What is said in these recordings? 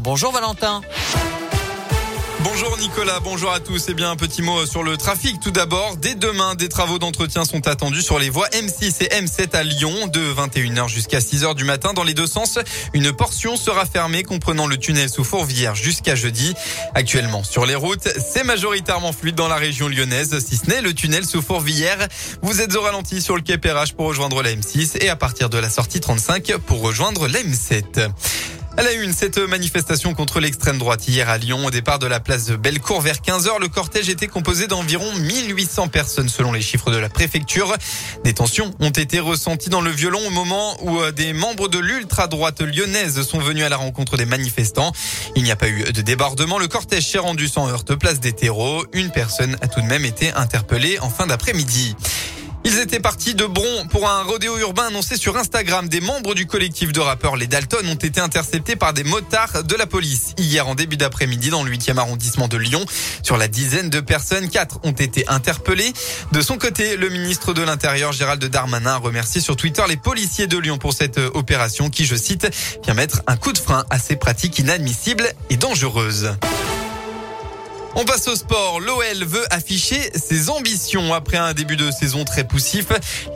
Bonjour Valentin. Bonjour Nicolas, bonjour à tous. Et eh bien, un petit mot sur le trafic. Tout d'abord, dès demain, des travaux d'entretien sont attendus sur les voies M6 et M7 à Lyon de 21h jusqu'à 6h du matin dans les deux sens. Une portion sera fermée comprenant le tunnel sous Fourvière jusqu'à jeudi. Actuellement, sur les routes, c'est majoritairement fluide dans la région lyonnaise, si ce n'est le tunnel sous Fourvière. Vous êtes au ralenti sur le quai Perrache pour rejoindre la M6 et à partir de la sortie 35 pour rejoindre la M7. À la une, cette manifestation contre l'extrême droite hier à Lyon, au départ de la place de Bellecour vers 15h, le cortège était composé d'environ 1800 personnes selon les chiffres de la préfecture. Des tensions ont été ressenties dans le violon au moment où euh, des membres de l'ultra-droite lyonnaise sont venus à la rencontre des manifestants. Il n'y a pas eu de débordement. Le cortège s'est rendu sans heurte place des terreaux. Une personne a tout de même été interpellée en fin d'après-midi. Ils étaient partis de Bron pour un rodéo urbain annoncé sur Instagram. Des membres du collectif de rappeurs Les Dalton ont été interceptés par des motards de la police hier en début d'après-midi dans le 8e arrondissement de Lyon. Sur la dizaine de personnes, quatre ont été interpellées. De son côté, le ministre de l'Intérieur Gérald Darmanin a remercié sur Twitter les policiers de Lyon pour cette opération qui, je cite, vient mettre un coup de frein à ces pratiques inadmissibles et dangereuses. On passe au sport. L'OL veut afficher ses ambitions après un début de saison très poussif.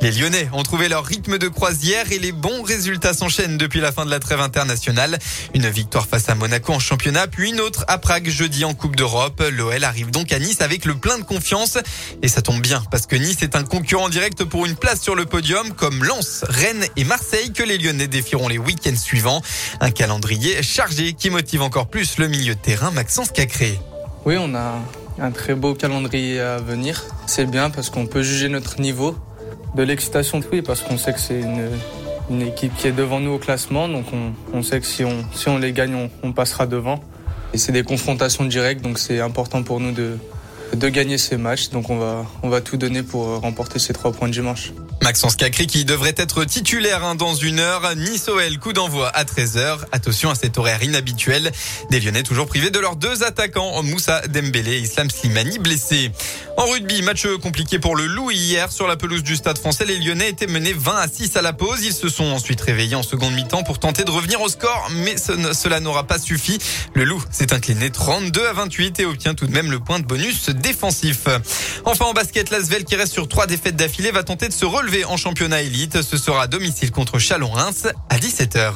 Les Lyonnais ont trouvé leur rythme de croisière et les bons résultats s'enchaînent depuis la fin de la trêve internationale. Une victoire face à Monaco en championnat, puis une autre à Prague jeudi en Coupe d'Europe. L'OL arrive donc à Nice avec le plein de confiance et ça tombe bien parce que Nice est un concurrent direct pour une place sur le podium comme Lens, Rennes et Marseille que les Lyonnais défieront les week-ends suivants. Un calendrier chargé qui motive encore plus le milieu de terrain Maxence Cacré. Oui, on a un très beau calendrier à venir. C'est bien parce qu'on peut juger notre niveau. De l'excitation, oui, parce qu'on sait que c'est une, équipe qui est devant nous au classement. Donc on, sait que si on, on les gagne, on, on passera devant. Et c'est des confrontations directes, donc c'est important pour nous de, de gagner ces matchs. Donc on va, on va tout donner pour remporter ces trois points de dimanche. Maxence Cacré qui devrait être titulaire hein, dans une heure. Nice OL, coup d'envoi à 13h. Attention à cet horaire inhabituel. Des Lyonnais toujours privés de leurs deux attaquants, Moussa Dembélé et Islam Slimani blessés. En rugby, match compliqué pour le Loup hier sur la pelouse du Stade français. Les Lyonnais étaient menés 20 à 6 à la pause. Ils se sont ensuite réveillés en seconde mi-temps pour tenter de revenir au score, mais cela n'aura pas suffi. Le Loup s'est incliné 32 à 28 et obtient tout de même le point de bonus défensif. Enfin en basket, l'Asvel qui reste sur trois défaites d'affilée va tenter de se relever en championnat élite. Ce sera à domicile contre Chalon-Reims à 17h.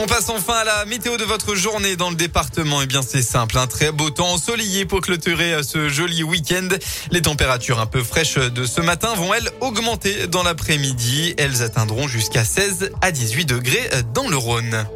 On passe enfin à la météo de votre journée dans le département. Eh bien, c'est simple. Un très beau temps ensoleillé pour clôturer ce joli week-end. Les températures un peu fraîches de ce matin vont, elles, augmenter dans l'après-midi. Elles atteindront jusqu'à 16 à 18 degrés dans le Rhône.